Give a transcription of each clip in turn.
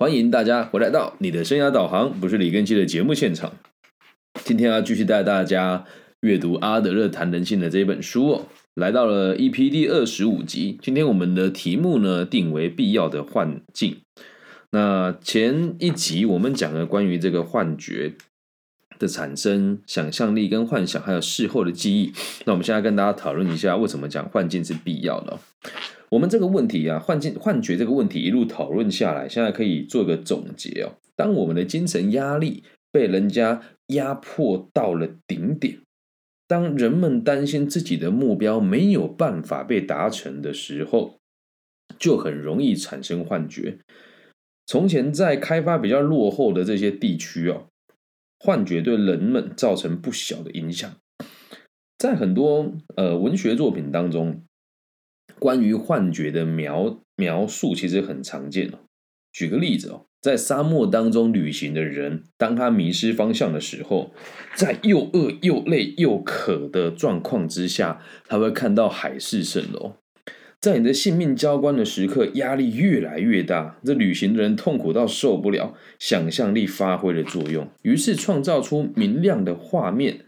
欢迎大家回来到你的生涯导航，不是李根基的节目现场。今天要继续带大家阅读阿德勒谈人性的这本书哦，来到了 EP 第二十五集。今天我们的题目呢定为必要的幻境。那前一集我们讲了关于这个幻觉的产生、想象力跟幻想，还有事后的记忆。那我们现在跟大家讨论一下，为什么讲幻境是必要的？我们这个问题啊，幻境、幻觉这个问题一路讨论下来，现在可以做个总结哦。当我们的精神压力被人家压迫到了顶点，当人们担心自己的目标没有办法被达成的时候，就很容易产生幻觉。从前在开发比较落后的这些地区哦，幻觉对人们造成不小的影响。在很多呃文学作品当中。关于幻觉的描描述其实很常见哦。举个例子哦，在沙漠当中旅行的人，当他迷失方向的时候，在又饿又累又渴的状况之下，他会看到海市蜃楼。在你的性命交关的时刻，压力越来越大，这旅行的人痛苦到受不了，想象力发挥了作用，于是创造出明亮的画面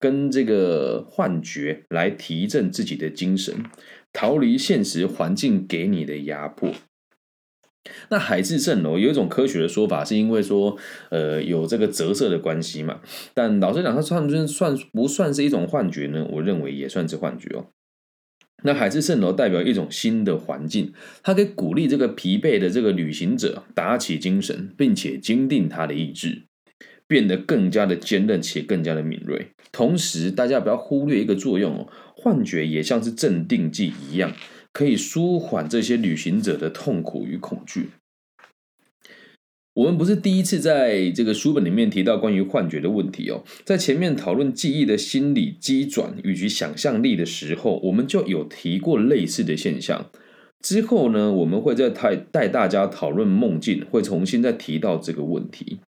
跟这个幻觉来提振自己的精神。逃离现实环境给你的压迫。那海市蜃楼有一种科学的说法，是因为说，呃，有这个折射的关系嘛。但老实讲，它算不算不算是一种幻觉呢？我认为也算是幻觉哦。那海市蜃楼代表一种新的环境，它可以鼓励这个疲惫的这个旅行者打起精神，并且坚定他的意志，变得更加的坚韧且更加的敏锐。同时，大家不要忽略一个作用哦。幻觉也像是镇定剂一样，可以舒缓这些旅行者的痛苦与恐惧。我们不是第一次在这个书本里面提到关于幻觉的问题哦，在前面讨论记忆的心理机转以及想象力的时候，我们就有提过类似的现象。之后呢，我们会再带带大家讨论梦境，会重新再提到这个问题。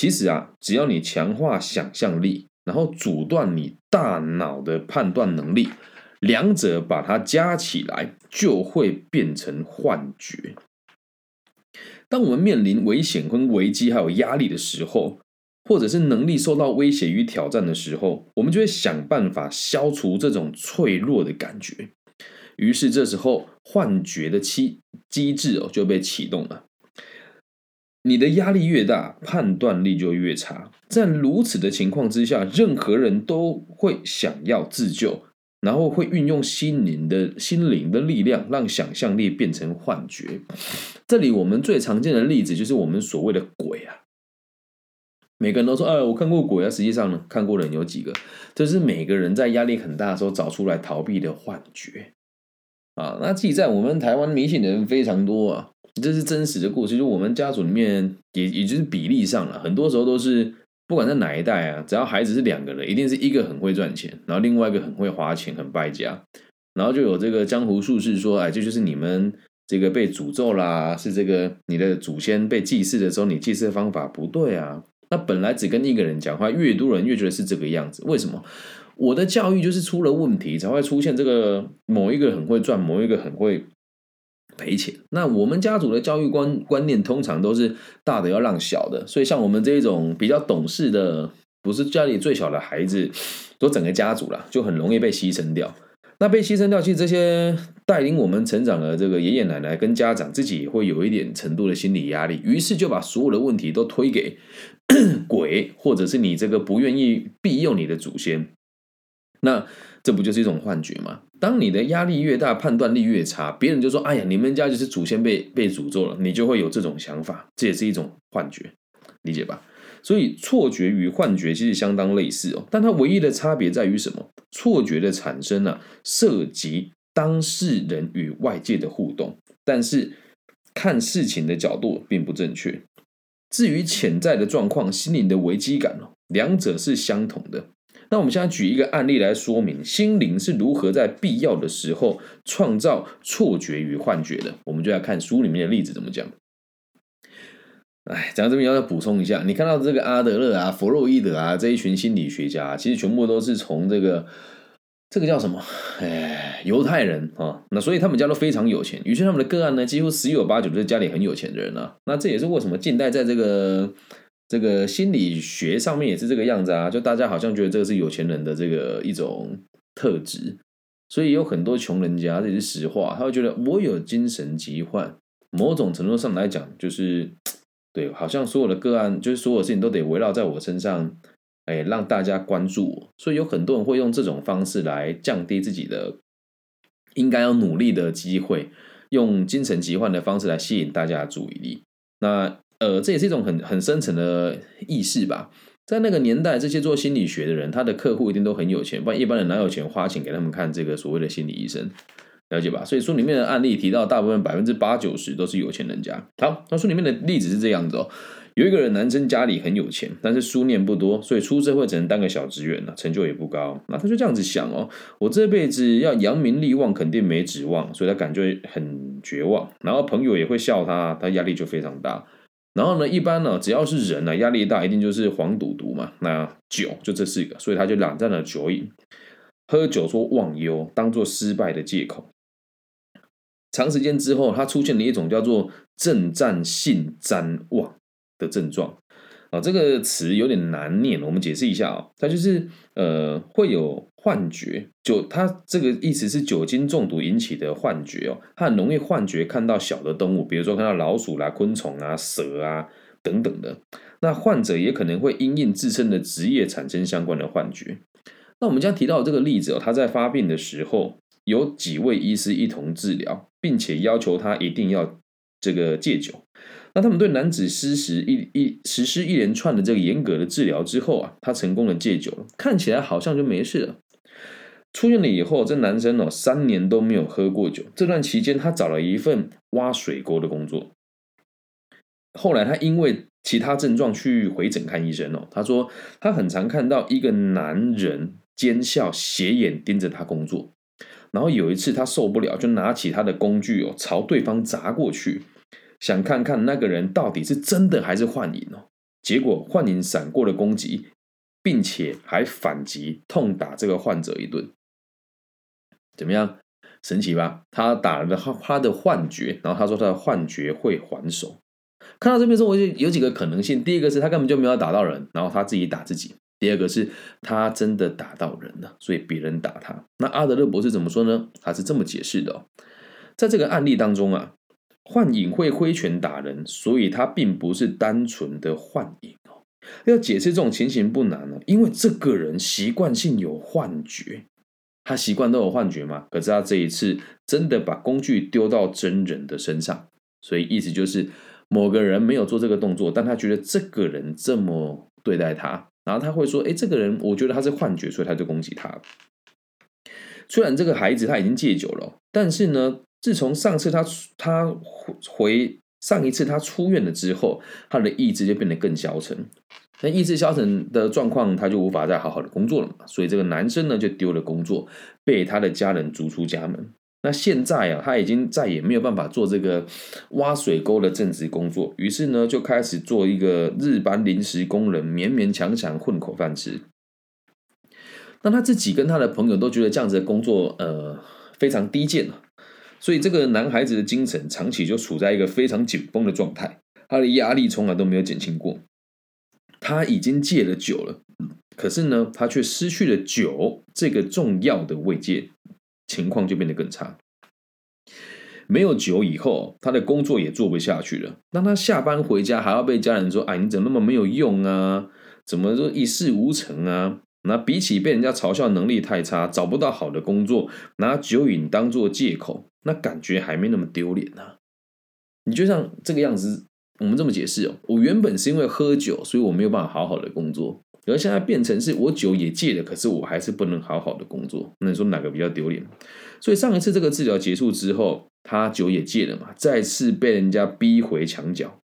其实啊，只要你强化想象力。然后阻断你大脑的判断能力，两者把它加起来，就会变成幻觉。当我们面临危险、跟危机还有压力的时候，或者是能力受到威胁与挑战的时候，我们就会想办法消除这种脆弱的感觉。于是这时候，幻觉的机机制哦就被启动了。你的压力越大，判断力就越差。在如此的情况之下，任何人都会想要自救，然后会运用心灵的心灵的力量，让想象力变成幻觉。这里我们最常见的例子就是我们所谓的鬼啊。每个人都说：“哎，我看过鬼啊。”实际上呢，看过的人有几个？这是每个人在压力很大的时候找出来逃避的幻觉啊。那记在我们台湾迷信的人非常多啊。这是真实的故事，就我们家族里面也也就是比例上了，很多时候都是不管在哪一代啊，只要孩子是两个人，一定是一个很会赚钱，然后另外一个很会花钱，很败家，然后就有这个江湖术士说，哎，这就是你们这个被诅咒啦，是这个你的祖先被祭祀的时候，你祭祀的方法不对啊。那本来只跟一个人讲话，越多人越觉得是这个样子，为什么？我的教育就是出了问题，才会出现这个某一个很会赚，某一个很会。赔钱。那我们家族的教育观观念通常都是大的要让小的，所以像我们这一种比较懂事的，不是家里最小的孩子，都整个家族了，就很容易被牺牲掉。那被牺牲掉，其实这些带领我们成长的这个爷爷奶奶跟家长自己会有一点程度的心理压力，于是就把所有的问题都推给 鬼，或者是你这个不愿意庇佑你的祖先。那这不就是一种幻觉吗？当你的压力越大，判断力越差，别人就说：“哎呀，你们家就是祖先被被诅咒了。”你就会有这种想法，这也是一种幻觉，理解吧？所以错觉与幻觉其实相当类似哦，但它唯一的差别在于什么？错觉的产生呢，涉及当事人与外界的互动，但是看事情的角度并不正确。至于潜在的状况、心灵的危机感哦，两者是相同的。那我们现在举一个案例来说明心灵是如何在必要的时候创造错觉与幻觉的。我们就要看书里面的例子怎么讲。哎，讲到这边要再补充一下，你看到这个阿德勒啊、弗洛伊德啊这一群心理学家，其实全部都是从这个这个叫什么？哎，犹太人啊，那所以他们家都非常有钱。于是他们的个案呢，几乎十有八九都是家里很有钱的人啊。那这也是为什么近代在这个这个心理学上面也是这个样子啊，就大家好像觉得这个是有钱人的这个一种特质。所以有很多穷人家，这是实话，他会觉得我有精神疾患。某种程度上来讲，就是对，好像所有的个案，就是所有事情都得围绕在我身上。哎，让大家关注我，所以有很多人会用这种方式来降低自己的应该要努力的机会，用精神疾患的方式来吸引大家的注意力。那呃，这也是一种很很深层的意识吧。在那个年代，这些做心理学的人，他的客户一定都很有钱，不然一般人哪有钱花钱给他们看这个所谓的心理医生？了解吧？所以书里面的案例提到，大部分百分之八九十都是有钱人家。好，那书里面的例子是这样子哦。有一个人，男生家里很有钱，但是书念不多，所以出社会只能当个小职员了，成就也不高。那他就这样子想哦，我这辈子要扬名立万，肯定没指望，所以他感觉很绝望。然后朋友也会笑他，他压力就非常大。然后呢，一般呢，只要是人呢，压力大，一定就是黄赌毒嘛。那酒就这四个，所以他就染上了酒瘾，喝酒说忘忧，当做失败的借口。长时间之后，他出现了一种叫做正战性谵妄。的症状啊，这个词有点难念，我们解释一下啊，它就是呃会有幻觉，就它这个意思是酒精中毒引起的幻觉哦，它很容易幻觉看到小的动物，比如说看到老鼠啦、昆虫啊、蛇啊等等的。那患者也可能会因应自身的职业产生相关的幻觉。那我们将提到这个例子哦，他在发病的时候有几位医师一同治疗，并且要求他一定要这个戒酒。那他们对男子施实一一实施一连串的这个严格的治疗之后啊，他成功的戒酒了，看起来好像就没事了。出院了以后，这男生哦三年都没有喝过酒。这段期间，他找了一份挖水沟的工作。后来他因为其他症状去回诊看医生哦，他说他很常看到一个男人奸笑斜眼盯着他工作。然后有一次他受不了，就拿起他的工具哦朝对方砸过去。想看看那个人到底是真的还是幻影哦？结果幻影闪过了攻击，并且还反击，痛打这个患者一顿。怎么样？神奇吧？他打了他他的幻觉，然后他说他的幻觉会还手。看到这边之后，我就有几个可能性：第一个是他根本就没有打到人，然后他自己打自己；第二个是他真的打到人了，所以别人打他。那阿德勒博士怎么说呢？他是这么解释的：哦在这个案例当中啊。幻影会挥拳打人，所以他并不是单纯的幻影哦。要解释这种情形不难哦，因为这个人习惯性有幻觉，他习惯都有幻觉嘛。可是他这一次真的把工具丢到真人的身上，所以意思就是某个人没有做这个动作，但他觉得这个人这么对待他，然后他会说：“哎，这个人我觉得他是幻觉，所以他就攻击他。”虽然这个孩子他已经戒酒了，但是呢。自从上次他他回上一次他出院了之后，他的意志就变得更消沉。那意志消沉的状况，他就无法再好好的工作了嘛。所以这个男生呢，就丢了工作，被他的家人逐出家门。那现在啊，他已经再也没有办法做这个挖水沟的正职工作，于是呢，就开始做一个日班临时工人，勉勉强强混口饭吃。那他自己跟他的朋友都觉得这样子的工作，呃，非常低贱了。所以这个男孩子的精神长期就处在一个非常紧绷的状态，他的压力从来都没有减轻过。他已经戒了酒了，可是呢，他却失去了酒这个重要的慰藉，情况就变得更差。没有酒以后，他的工作也做不下去了。当他下班回家，还要被家人说：“哎，你怎么那么没有用啊？怎么说一事无成啊？”那比起被人家嘲笑能力太差，找不到好的工作，拿酒瘾当做借口。那感觉还没那么丢脸呢。你就像这个样子，我们这么解释哦。我原本是因为喝酒，所以我没有办法好好的工作，而现在变成是我酒也戒了，可是我还是不能好好的工作。那你说哪个比较丢脸？所以上一次这个治疗结束之后，他酒也戒了嘛，再次被人家逼回墙角，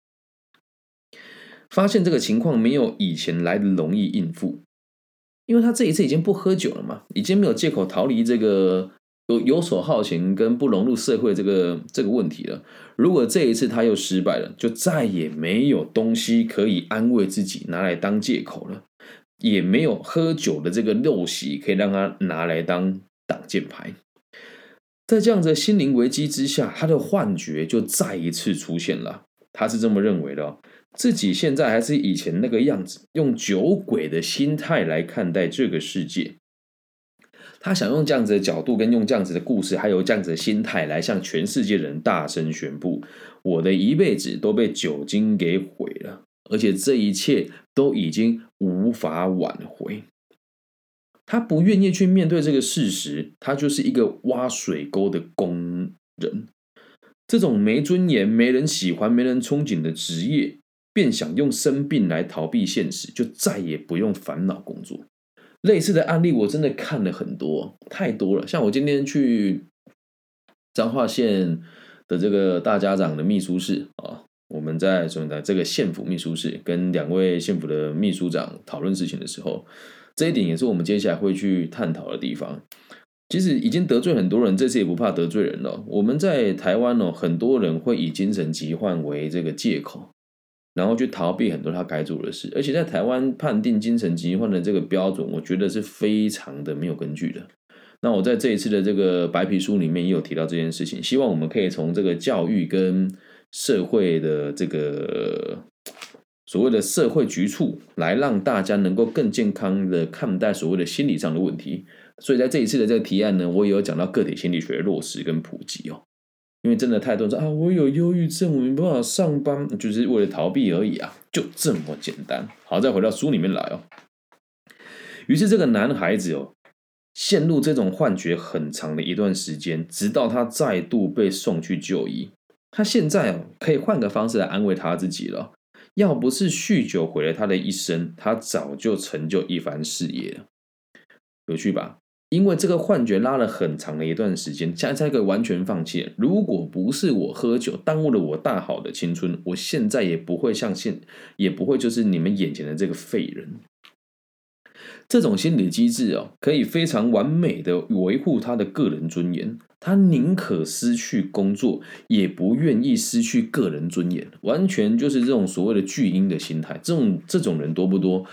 发现这个情况没有以前来的容易应付，因为他这一次已经不喝酒了嘛，已经没有借口逃离这个。有游手好闲跟不融入社会这个这个问题了。如果这一次他又失败了，就再也没有东西可以安慰自己拿来当借口了，也没有喝酒的这个陋习可以让他拿来当挡箭牌。在这样的心灵危机之下，他的幻觉就再一次出现了。他是这么认为的：自己现在还是以前那个样子，用酒鬼的心态来看待这个世界。他想用这样子的角度，跟用这样子的故事，还有这样子的心态，来向全世界人大声宣布：我的一辈子都被酒精给毁了，而且这一切都已经无法挽回。他不愿意去面对这个事实，他就是一个挖水沟的工人。这种没尊严、没人喜欢、没人憧憬的职业，便想用生病来逃避现实，就再也不用烦恼工作。类似的案例我真的看了很多，太多了。像我今天去彰化县的这个大家长的秘书室啊，我们在什么的这个县府秘书室，跟两位县府的秘书长讨论事情的时候。这一点也是我们接下来会去探讨的地方。其实已经得罪很多人，这次也不怕得罪人了。我们在台湾哦，很多人会以精神疾患为这个借口，然后去逃避很多他该做的事。而且在台湾判定精神疾患的这个标准，我觉得是非常的没有根据的。那我在这一次的这个白皮书里面也有提到这件事情，希望我们可以从这个教育跟社会的这个。所谓的社会局促，来让大家能够更健康的看待所谓的心理上的问题。所以在这一次的这个提案呢，我也有讲到个体心理学的落实跟普及哦。因为真的太多人说啊，我有忧郁症，我没办法上班，就是为了逃避而已啊，就这么简单。好，再回到书里面来哦。于是这个男孩子哦，陷入这种幻觉很长的一段时间，直到他再度被送去就医。他现在哦，可以换个方式来安慰他自己了。要不是酗酒毁了他的一生，他早就成就一番事业了。有趣吧？因为这个幻觉拉了很长的一段时间，现在可以完全放弃。如果不是我喝酒耽误了我大好的青春，我现在也不会像现，也不会就是你们眼前的这个废人。这种心理机制哦，可以非常完美的维护他的个人尊严。他宁可失去工作，也不愿意失去个人尊严。完全就是这种所谓的巨婴的心态。这种这种人多不多？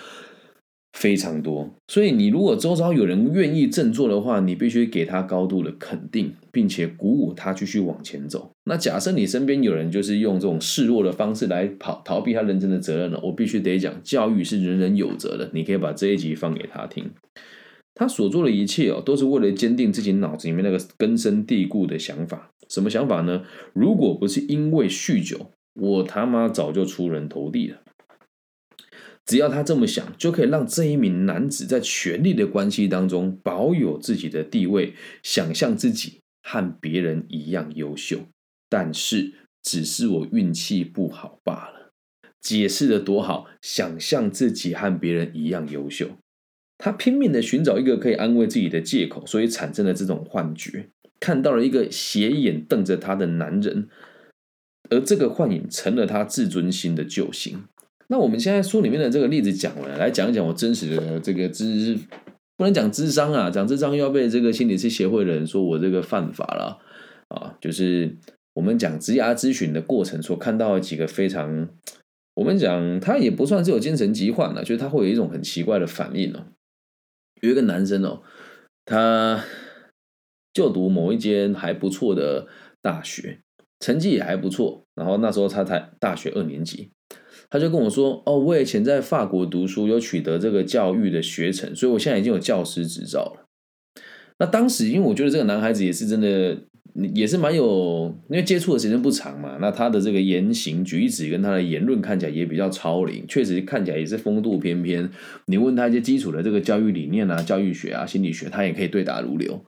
非常多。所以你如果周遭有人愿意振作的话，你必须给他高度的肯定，并且鼓舞他继续往前走。那假设你身边有人就是用这种示弱的方式来跑逃避他人生的责任了，我必须得讲，教育是人人有责的。你可以把这一集放给他听。他所做的一切哦，都是为了坚定自己脑子里面那个根深蒂固的想法。什么想法呢？如果不是因为酗酒，我他妈早就出人头地了。只要他这么想，就可以让这一名男子在权力的关系当中保有自己的地位，想象自己和别人一样优秀。但是，只是我运气不好罢了。解释的多好，想象自己和别人一样优秀。他拼命的寻找一个可以安慰自己的借口，所以产生了这种幻觉，看到了一个斜眼瞪着他的男人，而这个幻影成了他自尊心的救星。那我们现在书里面的这个例子讲完，来讲一讲我真实的这个智，不能讲智商啊，讲智商又要被这个心理师协会的人说我这个犯法了啊。就是我们讲职涯咨询的过程所看到几个非常，我们讲他也不算是有精神疾患了，就是他会有一种很奇怪的反应哦。有一个男生哦，他就读某一间还不错的大学，成绩也还不错。然后那时候他才大学二年级，他就跟我说：“哦，我以前在法国读书，有取得这个教育的学成，所以我现在已经有教师执照了。”那当时因为我觉得这个男孩子也是真的。也是蛮有，因为接触的时间不长嘛，那他的这个言行举止跟他的言论看起来也比较超龄，确实看起来也是风度翩翩。你问他一些基础的这个教育理念啊、教育学啊、心理学，他也可以对答如流。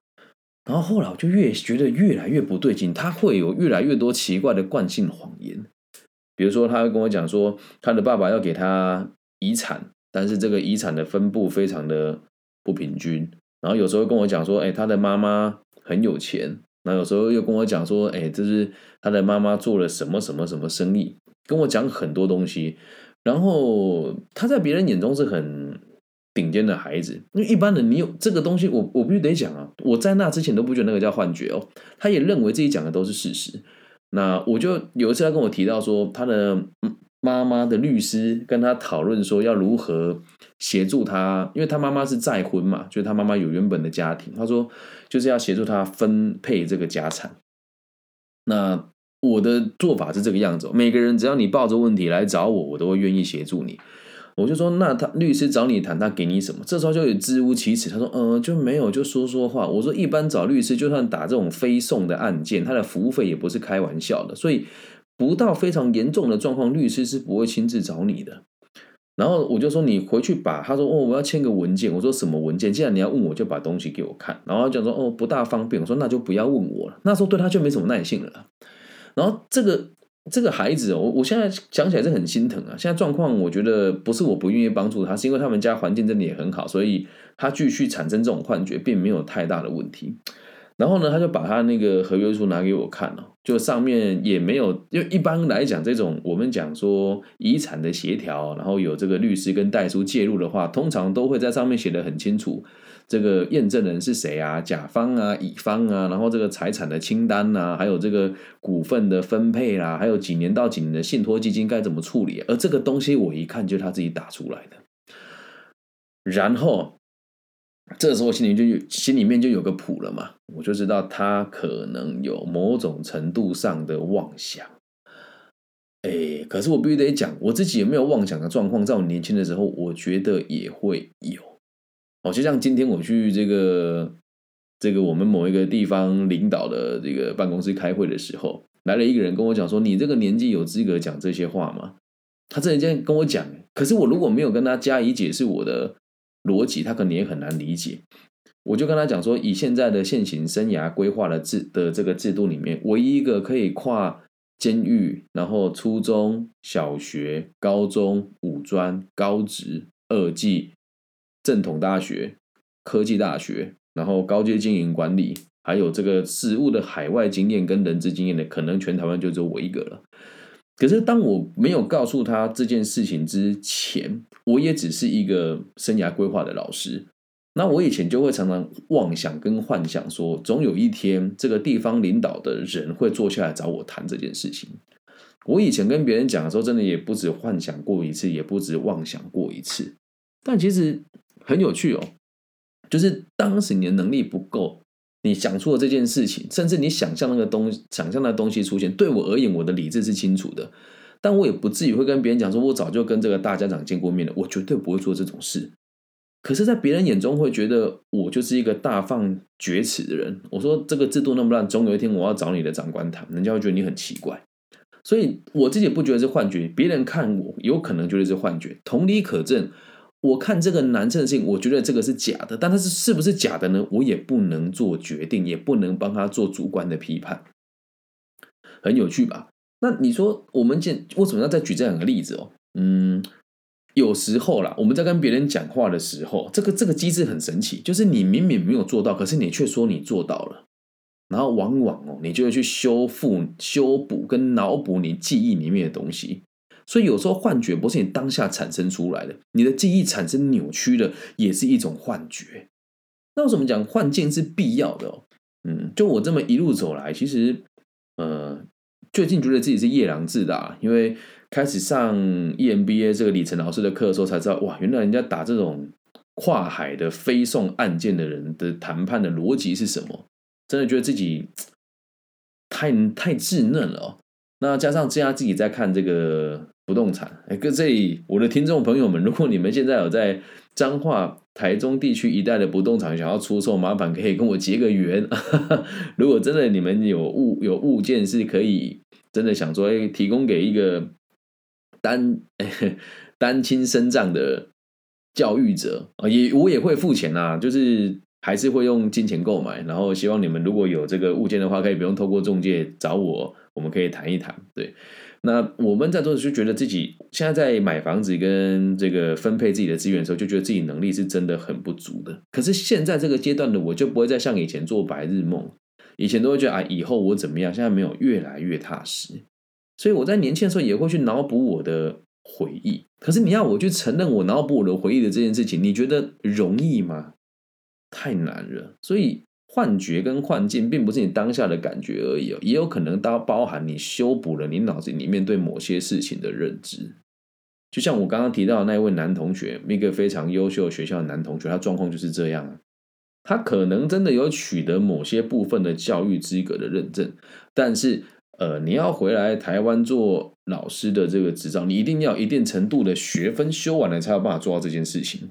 然后后来我就越觉得越来越不对劲，他会有越来越多奇怪的惯性谎言。比如说，他会跟我讲说，他的爸爸要给他遗产，但是这个遗产的分布非常的不平均。然后有时候跟我讲说，哎，他的妈妈很有钱。那有时候又跟我讲说，哎，这是他的妈妈做了什么什么什么生意，跟我讲很多东西。然后他在别人眼中是很顶尖的孩子，因为一般人你有这个东西，我我必须得讲啊。我在那之前都不觉得那个叫幻觉哦，他也认为自己讲的都是事实。那我就有一次他跟我提到说，他的妈妈的律师跟他讨论说要如何协助他，因为他妈妈是再婚嘛，就是他妈妈有原本的家庭，他说就是要协助他分配这个家产。那我的做法是这个样子，每个人只要你抱着问题来找我，我都会愿意协助你。我就说，那他律师找你谈，他给你什么？这时候就有支吾其词。他说，呃，就没有，就说说话。我说，一般找律师，就算打这种非讼的案件，他的服务费也不是开玩笑的，所以不到非常严重的状况，律师是不会亲自找你的。然后我就说，你回去把他说，哦，我要签个文件。我说什么文件？既然你要问我，就把东西给我看。然后讲说，哦，不大方便。我说那就不要问我了。那时候对他就没什么耐性了。然后这个。这个孩子，我我现在想起来是很心疼啊。现在状况，我觉得不是我不愿意帮助他，是因为他们家环境真的也很好，所以他继续产生这种幻觉，并没有太大的问题。然后呢，他就把他那个合约书拿给我看了，就上面也没有，因为一般来讲，这种我们讲说遗产的协调，然后有这个律师跟代书介入的话，通常都会在上面写的很清楚。这个验证人是谁啊？甲方啊，乙方啊，然后这个财产的清单啊，还有这个股份的分配啦，还有几年到几年的信托基金该怎么处理？而这个东西我一看就是他自己打出来的。然后这时候心里就有心里面就有个谱了嘛，我就知道他可能有某种程度上的妄想。哎，可是我必须得讲，我自己有没有妄想的状况，在我年轻的时候，我觉得也会有。哦，就像今天我去这个这个我们某一个地方领导的这个办公室开会的时候，来了一个人跟我讲说：“你这个年纪有资格讲这些话吗？”他这样跟我讲，可是我如果没有跟他加以解释我的逻辑，他可能也很难理解。我就跟他讲说，以现在的现行生涯规划的制的这个制度里面，唯一一个可以跨监狱、然后初中小学、高中、五专、高职、二技。正统大学、科技大学，然后高阶经营管理，还有这个实务的海外经验跟人资经验的，可能全台湾就只有我一个了。可是当我没有告诉他这件事情之前，我也只是一个生涯规划的老师。那我以前就会常常妄想跟幻想，说总有一天这个地方领导的人会坐下来找我谈这件事情。我以前跟别人讲的时候，真的也不止幻想过一次，也不止妄想过一次。但其实。很有趣哦，就是当时你的能力不够，你想出了这件事情，甚至你想象那个东想象的东西出现，对我而言，我的理智是清楚的，但我也不至于会跟别人讲说，我早就跟这个大家长见过面了，我绝对不会做这种事。可是，在别人眼中会觉得我就是一个大放厥词的人。我说这个制度那么烂，总有一天我要找你的长官谈，人家会觉得你很奇怪。所以我自己不觉得是幻觉，别人看我有可能觉得是幻觉，同理可证。我看这个男生的信，我觉得这个是假的，但他是是不是假的呢？我也不能做决定，也不能帮他做主观的批判，很有趣吧？那你说我们现为什么要再举这两个例子哦？嗯，有时候啦，我们在跟别人讲话的时候，这个这个机制很神奇，就是你明明没有做到，可是你却说你做到了，然后往往哦，你就会去修复、修补跟脑补你记忆里面的东西。所以有时候幻觉不是你当下产生出来的，你的记忆产生扭曲的也是一种幻觉。那为什么讲幻境是必要的？哦嗯，就我这么一路走来，其实呃，最近觉得自己是夜郎自大，因为开始上 EMBA 这个李晨老师的课的时候，才知道哇，原来人家打这种跨海的飞送案件的人的谈判的逻辑是什么？真的觉得自己太太稚嫩了。哦那加上这样自己在看这个。不动产，哎，跟这里我的听众朋友们，如果你们现在有在彰化、台中地区一带的不动产想要出售，麻烦可以跟我结个缘。如果真的你们有物有物件是可以真的想说，哎，提供给一个单单亲生长的教育者啊，也我也会付钱啊，就是还是会用金钱购买。然后希望你们如果有这个物件的话，可以不用透过中介找我，我们可以谈一谈，对。那我们在做的就，觉得自己现在在买房子跟这个分配自己的资源的时候，就觉得自己能力是真的很不足的。可是现在这个阶段的我，就不会再像以前做白日梦，以前都会觉得啊，以后我怎么样？现在没有，越来越踏实。所以我在年轻的时候也会去脑补我的回忆。可是你要我去承认我脑补我的回忆的这件事情，你觉得容易吗？太难了。所以幻觉跟幻境，并不是你当下的感觉而已，也有可能它包含你修补了你脑子里面对某些事情的认知。就像我刚刚提到的那一位男同学，一个非常优秀学校的男同学，他状况就是这样啊。他可能真的有取得某些部分的教育资格的认证，但是呃，你要回来台湾做老师的这个执照，你一定要一定程度的学分修完了，才有办法做到这件事情。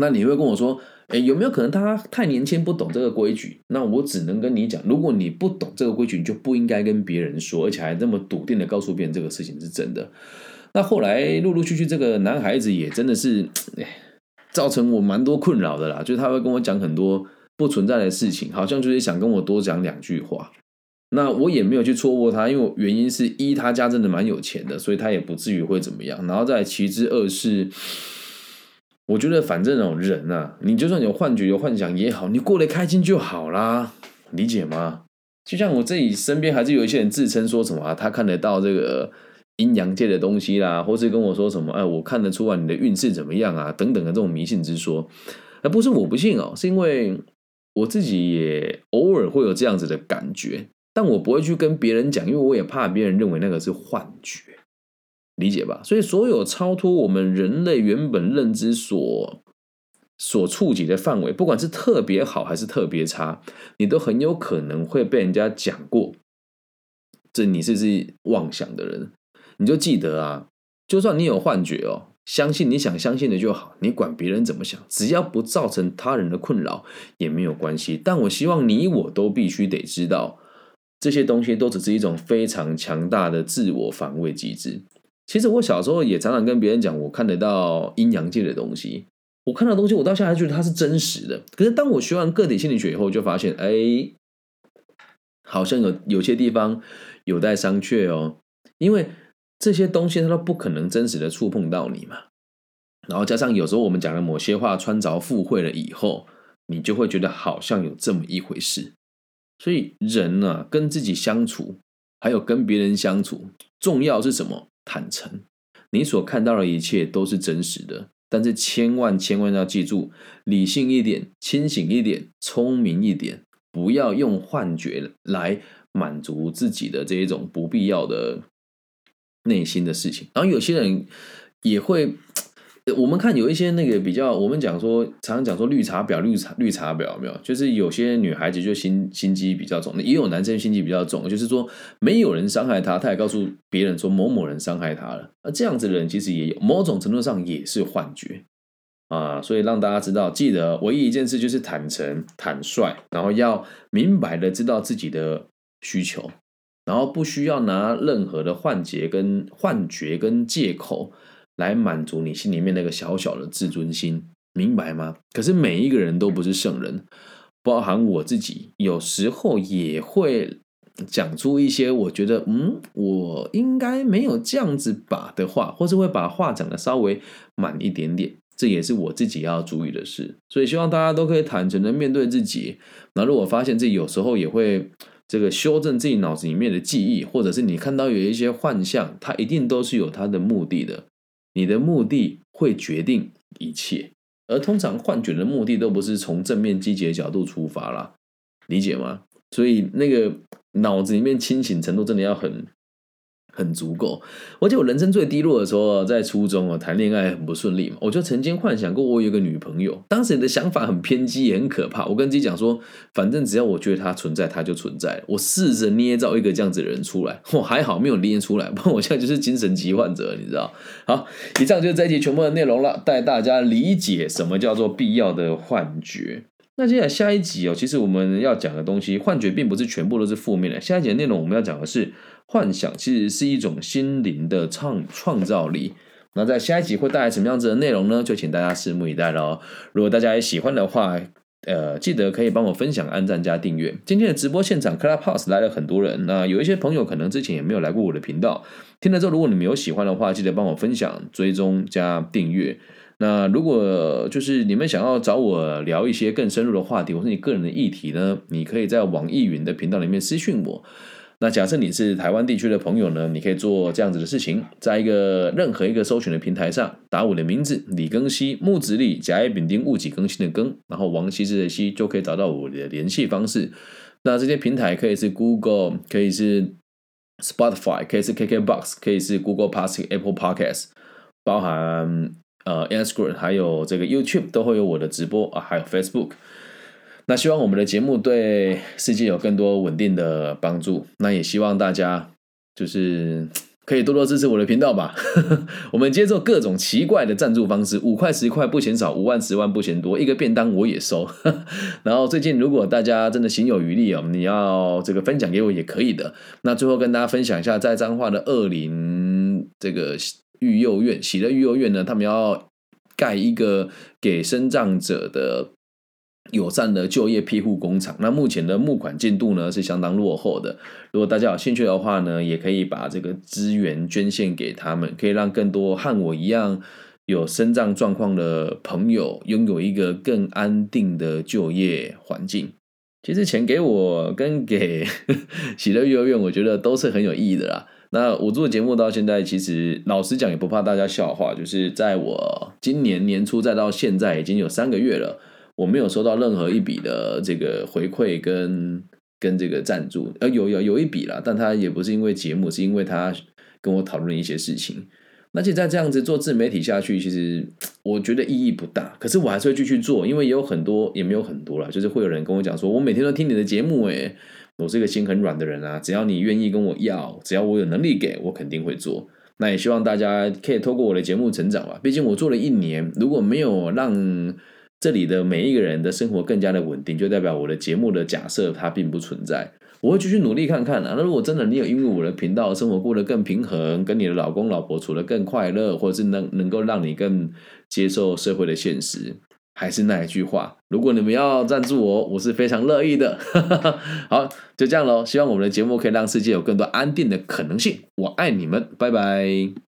那你会跟我说，哎，有没有可能他太年轻不懂这个规矩？那我只能跟你讲，如果你不懂这个规矩，你就不应该跟别人说，而且还这么笃定的告诉别人这个事情是真的。那后来陆陆续续，这个男孩子也真的是，造成我蛮多困扰的啦。就是他会跟我讲很多不存在的事情，好像就是想跟我多讲两句话。那我也没有去戳破他，因为原因是一他家真的蛮有钱的，所以他也不至于会怎么样。然后再其之二是，我觉得反正那种人啊，你就算有幻觉、有幻想也好，你过得开心就好啦，理解吗？就像我自己身边还是有一些人自称说什么啊，他看得到这个。阴阳界的东西啦，或是跟我说什么，哎，我看得出来你的运势怎么样啊，等等的这种迷信之说，而不是我不信哦，是因为我自己也偶尔会有这样子的感觉，但我不会去跟别人讲，因为我也怕别人认为那个是幻觉，理解吧？所以所有超脱我们人类原本认知所所触及的范围，不管是特别好还是特别差，你都很有可能会被人家讲过，这你是是妄想的人。你就记得啊，就算你有幻觉哦，相信你想相信的就好，你管别人怎么想，只要不造成他人的困扰也没有关系。但我希望你我都必须得知道，这些东西都只是一种非常强大的自我防卫机制。其实我小时候也常常跟别人讲，我看得到阴阳界的东西，我看到东西，我到现在还觉得它是真实的。可是当我学完个体心理学以后，就发现，哎，好像有有些地方有待商榷哦，因为。这些东西它都不可能真实的触碰到你嘛，然后加上有时候我们讲的某些话穿着附会了以后，你就会觉得好像有这么一回事。所以人呢，跟自己相处，还有跟别人相处，重要是什么？坦诚。你所看到的一切都是真实的，但是千万千万要记住，理性一点，清醒一点，聪明一点，不要用幻觉来满足自己的这一种不必要的。内心的事情，然后有些人也会，我们看有一些那个比较，我们讲说，常常讲说绿茶婊、绿茶绿茶婊，没有？就是有些女孩子就心心机比较重，也有男生心机比较重，就是说没有人伤害他，他也告诉别人说某某人伤害他了。那这样子的人其实也有，某种程度上也是幻觉啊。所以让大家知道，记得唯一一件事就是坦诚、坦率，然后要明白的知道自己的需求。然后不需要拿任何的幻觉、跟幻觉、跟借口来满足你心里面那个小小的自尊心，明白吗？可是每一个人都不是圣人，包含我自己，有时候也会讲出一些我觉得嗯，我应该没有这样子把的话，或是会把话讲的稍微满一点点，这也是我自己要注意的事。所以希望大家都可以坦诚的面对自己。那如果发现自己有时候也会。这个修正自己脑子里面的记忆，或者是你看到有一些幻象，它一定都是有它的目的的。你的目的会决定一切，而通常幻觉的目的都不是从正面积极的角度出发啦，理解吗？所以那个脑子里面清醒程度真的要很。很足够。我记得我人生最低落的时候，在初中啊，谈恋爱很不顺利嘛，我就曾经幻想过我有个女朋友。当时的想法很偏激，也很可怕。我跟自己讲说，反正只要我觉得她存在，她就存在。我试着捏造一个这样子的人出来，我还好没有捏出来。不然我现在就是精神疾患者，你知道？好，以上就是这一集全部的内容了，带大家理解什么叫做必要的幻觉。那接下来下一集哦，其实我们要讲的东西，幻觉并不是全部都是负面的。下一集的内容我们要讲的是。幻想其实是一种心灵的创创造力。那在下一集会带来什么样子的内容呢？就请大家拭目以待喽。如果大家也喜欢的话，呃，记得可以帮我分享、按赞加订阅。今天的直播现场 Clubhouse 来了很多人，那有一些朋友可能之前也没有来过我的频道，听了之后，如果你们有喜欢的话，记得帮我分享、追踪加订阅。那如果就是你们想要找我聊一些更深入的话题，或是你个人的议题呢，你可以在网易云的频道里面私讯我。那假设你是台湾地区的朋友呢，你可以做这样子的事情，在一个任何一个搜寻的平台上打我的名字李庚希，木子李，甲乙丙丁戊己庚辛的庚，然后王羲之的羲，就可以找到我的联系方式。那这些平台可以是 Google，可以是 Spotify，可以是 KKBox，可以是 Google Pass、Apple Podcast，包含呃 Instagram，还有这个 YouTube 都会有我的直播啊，还有 Facebook。那希望我们的节目对世界有更多稳定的帮助。那也希望大家就是可以多多支持我的频道吧。我们接受各种奇怪的赞助方式，五块十块不嫌少，五万十万不嫌多，一个便当我也收。然后最近如果大家真的心有余力哦，你要这个分享给我也可以的。那最后跟大家分享一下，在彰化的二林这个育幼院，喜乐育幼院呢，他们要盖一个给生障者的。友善的就业庇护工厂，那目前的募款进度呢是相当落后的。如果大家有兴趣的话呢，也可以把这个资源捐献给他们，可以让更多和我一样有身障状况的朋友拥有一个更安定的就业环境。其实钱给我跟给 喜乐幼儿园，我觉得都是很有意义的啦。那我做节目到现在，其实老实讲也不怕大家笑话，就是在我今年年初再到现在，已经有三个月了。我没有收到任何一笔的这个回馈跟跟这个赞助，呃，有有有一笔了，但他也不是因为节目，是因为他跟我讨论一些事情。那其实再这样子做自媒体下去，其实我觉得意义不大。可是我还是会继续做，因为也有很多，也没有很多了，就是会有人跟我讲说，我每天都听你的节目，诶，我是一个心很软的人啊，只要你愿意跟我要，只要我有能力给我，肯定会做。那也希望大家可以透过我的节目成长吧。毕竟我做了一年，如果没有让这里的每一个人的生活更加的稳定，就代表我的节目的假设它并不存在。我会继续努力看看啊。那如果真的你有因为我的频道生活过得更平衡，跟你的老公老婆处得更快乐，或者是能能够让你更接受社会的现实，还是那一句话，如果你们要赞助我，我是非常乐意的。好，就这样喽。希望我们的节目可以让世界有更多安定的可能性。我爱你们，拜拜。